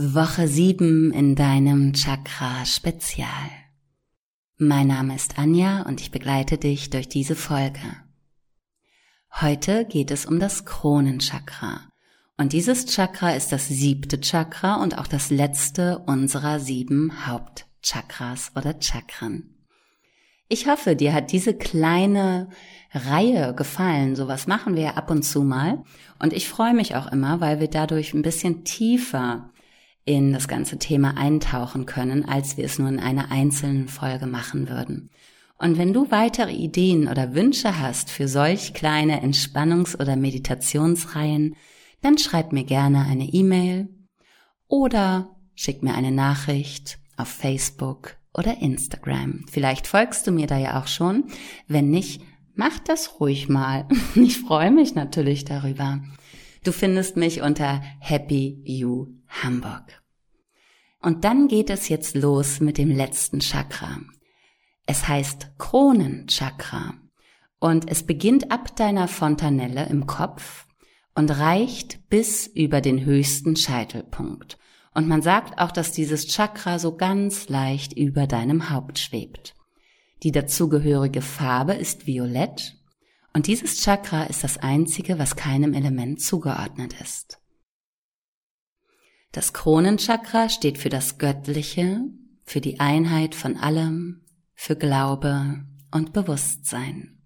Woche 7 in deinem Chakra Spezial. Mein Name ist Anja und ich begleite dich durch diese Folge. Heute geht es um das Kronenchakra. Und dieses Chakra ist das siebte Chakra und auch das letzte unserer sieben Hauptchakras oder Chakren. Ich hoffe, dir hat diese kleine Reihe gefallen. Sowas machen wir ja ab und zu mal. Und ich freue mich auch immer, weil wir dadurch ein bisschen tiefer in das ganze Thema eintauchen können, als wir es nur in einer einzelnen Folge machen würden. Und wenn du weitere Ideen oder Wünsche hast für solch kleine Entspannungs- oder Meditationsreihen, dann schreib mir gerne eine E-Mail oder schick mir eine Nachricht auf Facebook oder Instagram. Vielleicht folgst du mir da ja auch schon. Wenn nicht, mach das ruhig mal. Ich freue mich natürlich darüber. Du findest mich unter Happy You Hamburg. Und dann geht es jetzt los mit dem letzten Chakra. Es heißt Kronenchakra und es beginnt ab deiner Fontanelle im Kopf und reicht bis über den höchsten Scheitelpunkt. Und man sagt auch, dass dieses Chakra so ganz leicht über deinem Haupt schwebt. Die dazugehörige Farbe ist violett und dieses Chakra ist das einzige, was keinem Element zugeordnet ist. Das Kronenchakra steht für das Göttliche, für die Einheit von allem, für Glaube und Bewusstsein.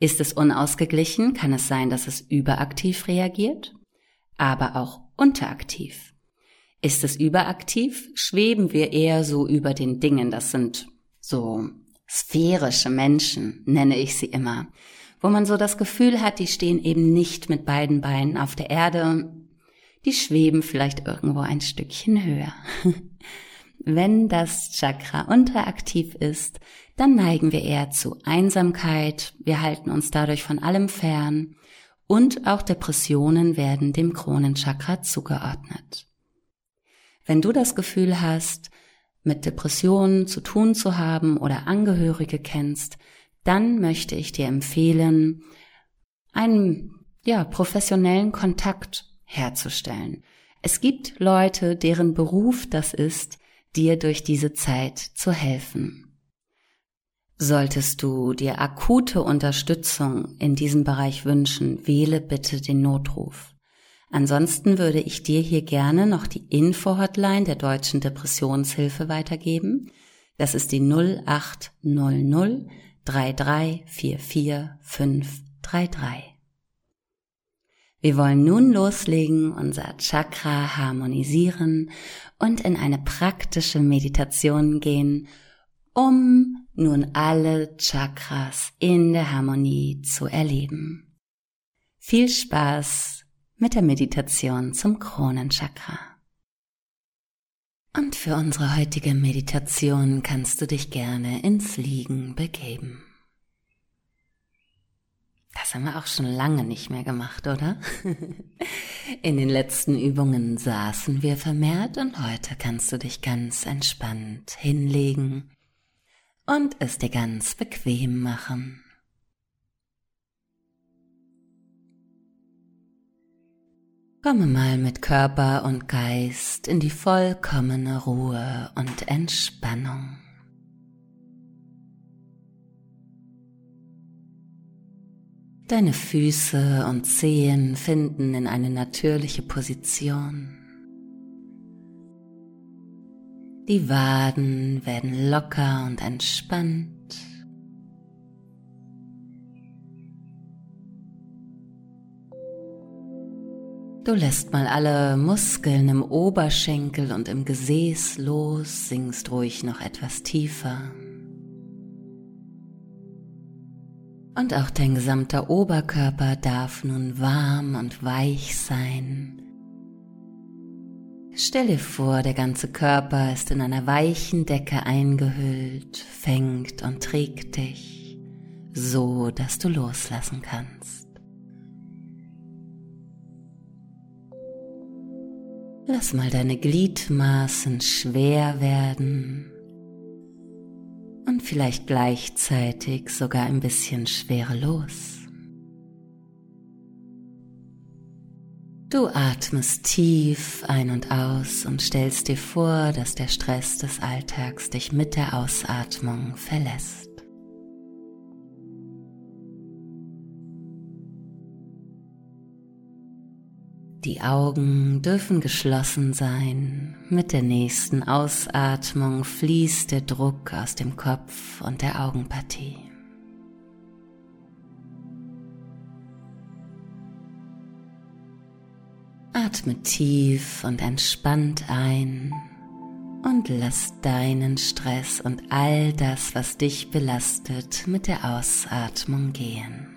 Ist es unausgeglichen, kann es sein, dass es überaktiv reagiert, aber auch unteraktiv. Ist es überaktiv, schweben wir eher so über den Dingen, das sind so sphärische Menschen, nenne ich sie immer, wo man so das Gefühl hat, die stehen eben nicht mit beiden Beinen auf der Erde, die schweben vielleicht irgendwo ein Stückchen höher. Wenn das Chakra unteraktiv ist, dann neigen wir eher zu Einsamkeit, wir halten uns dadurch von allem fern und auch Depressionen werden dem Kronenchakra zugeordnet. Wenn du das Gefühl hast, mit Depressionen zu tun zu haben oder Angehörige kennst, dann möchte ich dir empfehlen, einen ja, professionellen Kontakt herzustellen. Es gibt Leute, deren Beruf das ist, dir durch diese Zeit zu helfen. Solltest du dir akute Unterstützung in diesem Bereich wünschen, wähle bitte den Notruf. Ansonsten würde ich dir hier gerne noch die Info-Hotline der Deutschen Depressionshilfe weitergeben. Das ist die 0800 3344 533. Wir wollen nun loslegen, unser Chakra harmonisieren und in eine praktische Meditation gehen, um nun alle Chakras in der Harmonie zu erleben. Viel Spaß mit der Meditation zum Kronenchakra. Und für unsere heutige Meditation kannst du dich gerne ins Liegen begeben. Haben wir auch schon lange nicht mehr gemacht, oder? In den letzten Übungen saßen wir vermehrt und heute kannst du dich ganz entspannt hinlegen und es dir ganz bequem machen. Komme mal mit Körper und Geist in die vollkommene Ruhe und Entspannung. Deine Füße und Zehen finden in eine natürliche Position. Die Waden werden locker und entspannt. Du lässt mal alle Muskeln im Oberschenkel und im Gesäß los, sinkst ruhig noch etwas tiefer. Und auch dein gesamter Oberkörper darf nun warm und weich sein. Stell dir vor, der ganze Körper ist in einer weichen Decke eingehüllt, fängt und trägt dich, so dass du loslassen kannst. Lass mal deine Gliedmaßen schwer werden und vielleicht gleichzeitig sogar ein bisschen schwerelos. Du atmest tief ein und aus und stellst dir vor, dass der Stress des Alltags dich mit der Ausatmung verlässt. Die Augen dürfen geschlossen sein. Mit der nächsten Ausatmung fließt der Druck aus dem Kopf und der Augenpartie. Atme tief und entspannt ein und lass deinen Stress und all das, was dich belastet, mit der Ausatmung gehen.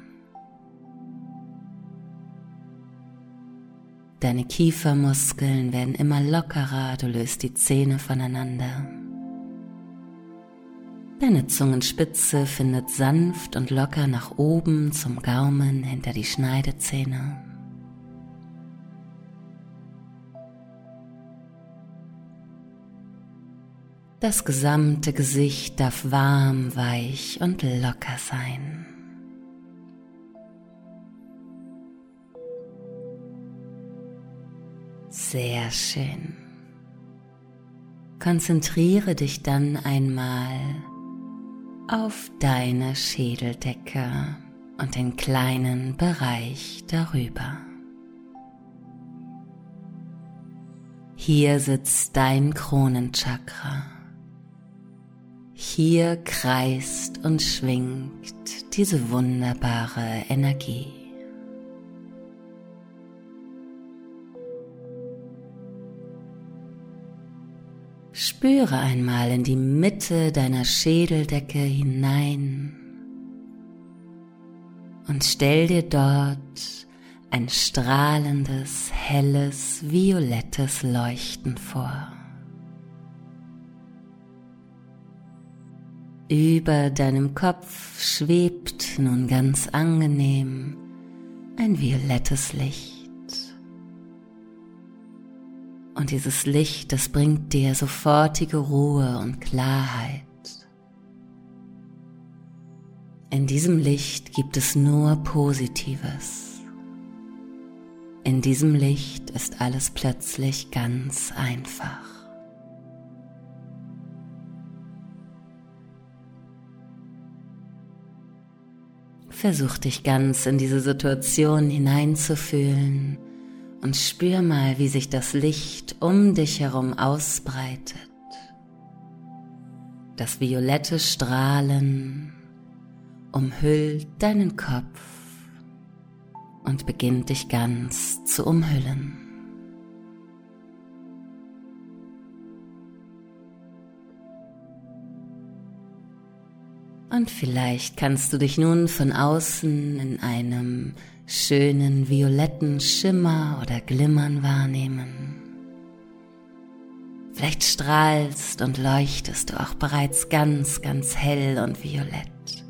Deine Kiefermuskeln werden immer lockerer, du löst die Zähne voneinander. Deine Zungenspitze findet sanft und locker nach oben zum Gaumen hinter die Schneidezähne. Das gesamte Gesicht darf warm, weich und locker sein. Sehr schön. Konzentriere dich dann einmal auf deine Schädeldecke und den kleinen Bereich darüber. Hier sitzt dein Kronenchakra. Hier kreist und schwingt diese wunderbare Energie. Spüre einmal in die Mitte deiner Schädeldecke hinein und stell dir dort ein strahlendes, helles, violettes Leuchten vor. Über deinem Kopf schwebt nun ganz angenehm ein violettes Licht. Und dieses Licht, das bringt dir sofortige Ruhe und Klarheit. In diesem Licht gibt es nur Positives. In diesem Licht ist alles plötzlich ganz einfach. Versuch dich ganz in diese Situation hineinzufühlen und spür mal, wie sich das Licht um dich herum ausbreitet. Das violette Strahlen umhüllt deinen Kopf und beginnt dich ganz zu umhüllen. Und vielleicht kannst du dich nun von außen in einem schönen violetten Schimmer oder Glimmern wahrnehmen. Vielleicht strahlst und leuchtest du auch bereits ganz, ganz hell und violett.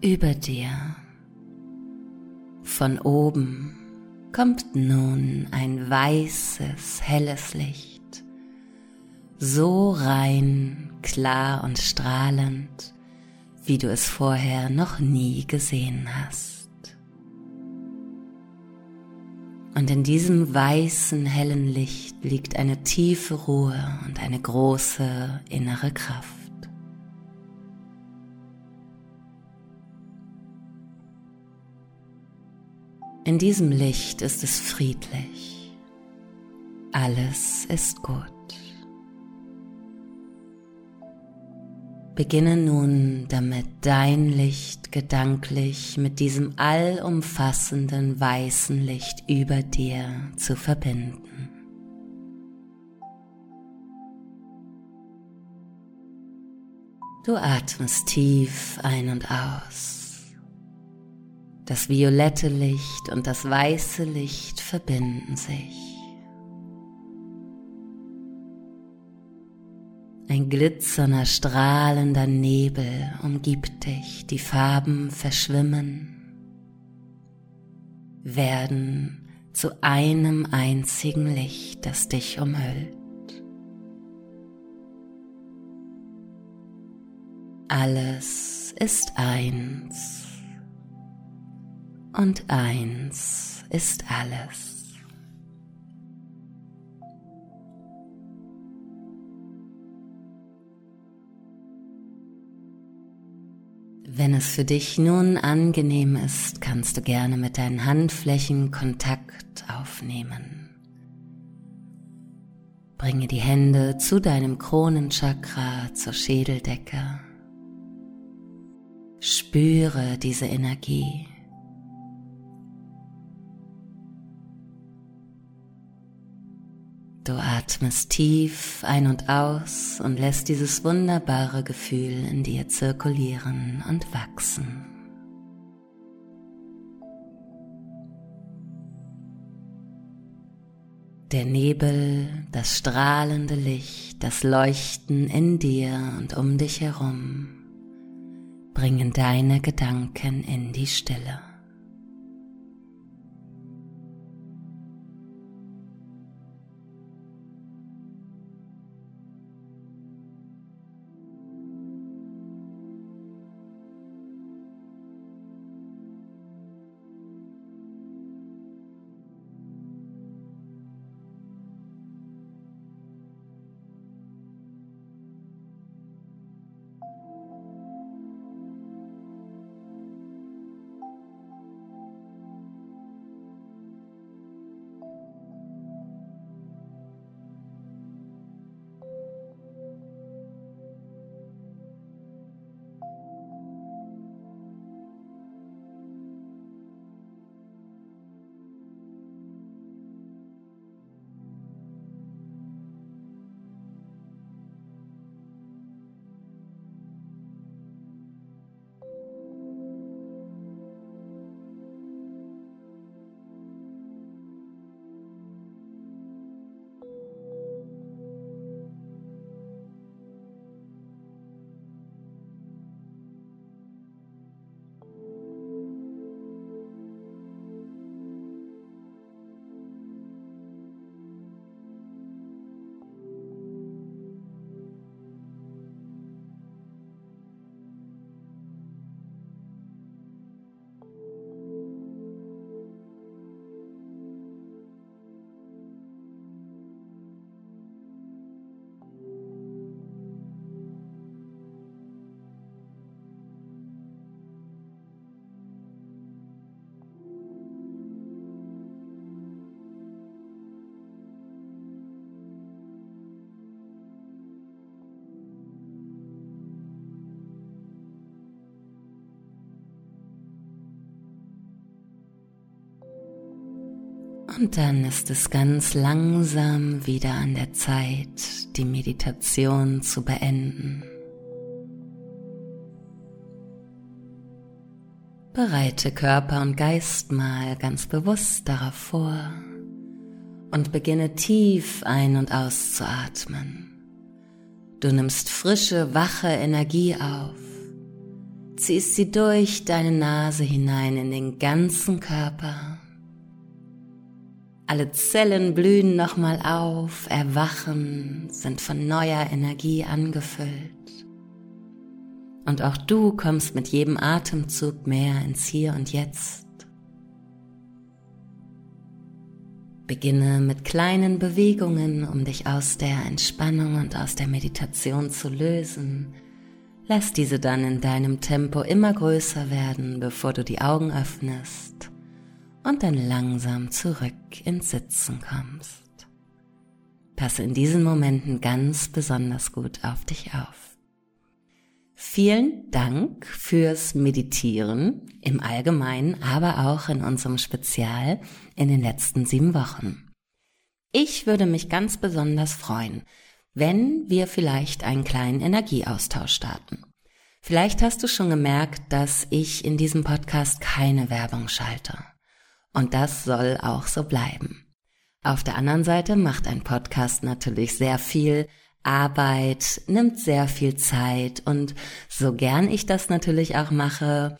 Über dir, von oben, kommt nun ein weißes, helles Licht so rein, klar und strahlend, wie du es vorher noch nie gesehen hast. Und in diesem weißen, hellen Licht liegt eine tiefe Ruhe und eine große innere Kraft. In diesem Licht ist es friedlich. Alles ist gut. Beginne nun damit dein Licht gedanklich mit diesem allumfassenden weißen Licht über dir zu verbinden. Du atmest tief ein und aus. Das violette Licht und das weiße Licht verbinden sich. Ein glitzernder, strahlender Nebel umgibt dich, die Farben verschwimmen, werden zu einem einzigen Licht, das dich umhüllt. Alles ist eins. und eins ist alles. Wenn es für dich nun angenehm ist, kannst du gerne mit deinen Handflächen Kontakt aufnehmen. Bringe die Hände zu deinem Kronenchakra, zur Schädeldecke. Spüre diese Energie. Atmest tief ein und aus und lässt dieses wunderbare Gefühl in dir zirkulieren und wachsen. Der Nebel, das strahlende Licht, das Leuchten in dir und um dich herum bringen deine Gedanken in die Stille. Und dann ist es ganz langsam wieder an der Zeit, die Meditation zu beenden. Bereite Körper und Geist mal ganz bewusst darauf vor und beginne tief ein- und auszuatmen. Du nimmst frische, wache Energie auf, ziehst sie durch deine Nase hinein in den ganzen Körper alle Zellen blühen nochmal auf, erwachen, sind von neuer Energie angefüllt. Und auch du kommst mit jedem Atemzug mehr ins Hier und Jetzt. Beginne mit kleinen Bewegungen, um dich aus der Entspannung und aus der Meditation zu lösen. Lass diese dann in deinem Tempo immer größer werden, bevor du die Augen öffnest und dann langsam zurück ins Sitzen kommst. Passe in diesen Momenten ganz besonders gut auf dich auf. Vielen Dank fürs Meditieren im Allgemeinen, aber auch in unserem Spezial in den letzten sieben Wochen. Ich würde mich ganz besonders freuen, wenn wir vielleicht einen kleinen Energieaustausch starten. Vielleicht hast du schon gemerkt, dass ich in diesem Podcast keine Werbung schalte. Und das soll auch so bleiben. Auf der anderen Seite macht ein Podcast natürlich sehr viel Arbeit, nimmt sehr viel Zeit und so gern ich das natürlich auch mache,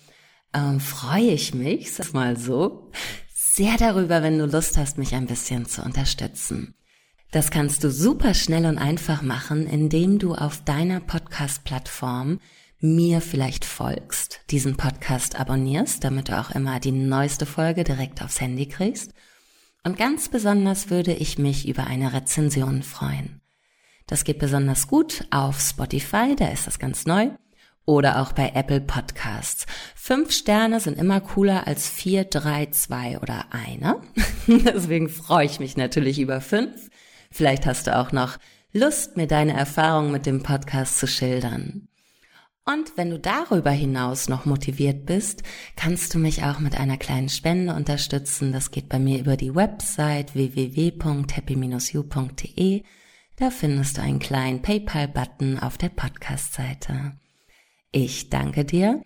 ähm, freue ich mich, sag mal so, sehr darüber, wenn du Lust hast, mich ein bisschen zu unterstützen. Das kannst du super schnell und einfach machen, indem du auf deiner Podcast-Plattform mir vielleicht folgst, diesen Podcast abonnierst, damit du auch immer die neueste Folge direkt aufs Handy kriegst. Und ganz besonders würde ich mich über eine Rezension freuen. Das geht besonders gut auf Spotify, da ist das ganz neu. Oder auch bei Apple Podcasts. Fünf Sterne sind immer cooler als vier, drei, zwei oder eine. Deswegen freue ich mich natürlich über fünf. Vielleicht hast du auch noch Lust, mir deine Erfahrungen mit dem Podcast zu schildern. Und wenn du darüber hinaus noch motiviert bist, kannst du mich auch mit einer kleinen Spende unterstützen. Das geht bei mir über die Website www.happy-you.de. Da findest du einen kleinen PayPal-Button auf der Podcast-Seite. Ich danke dir.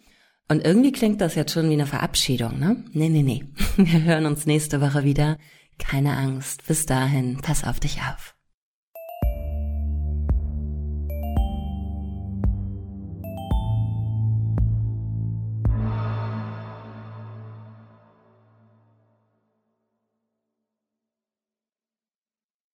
Und irgendwie klingt das jetzt schon wie eine Verabschiedung, ne? Nee, nee, nee. Wir hören uns nächste Woche wieder. Keine Angst. Bis dahin, pass auf dich auf.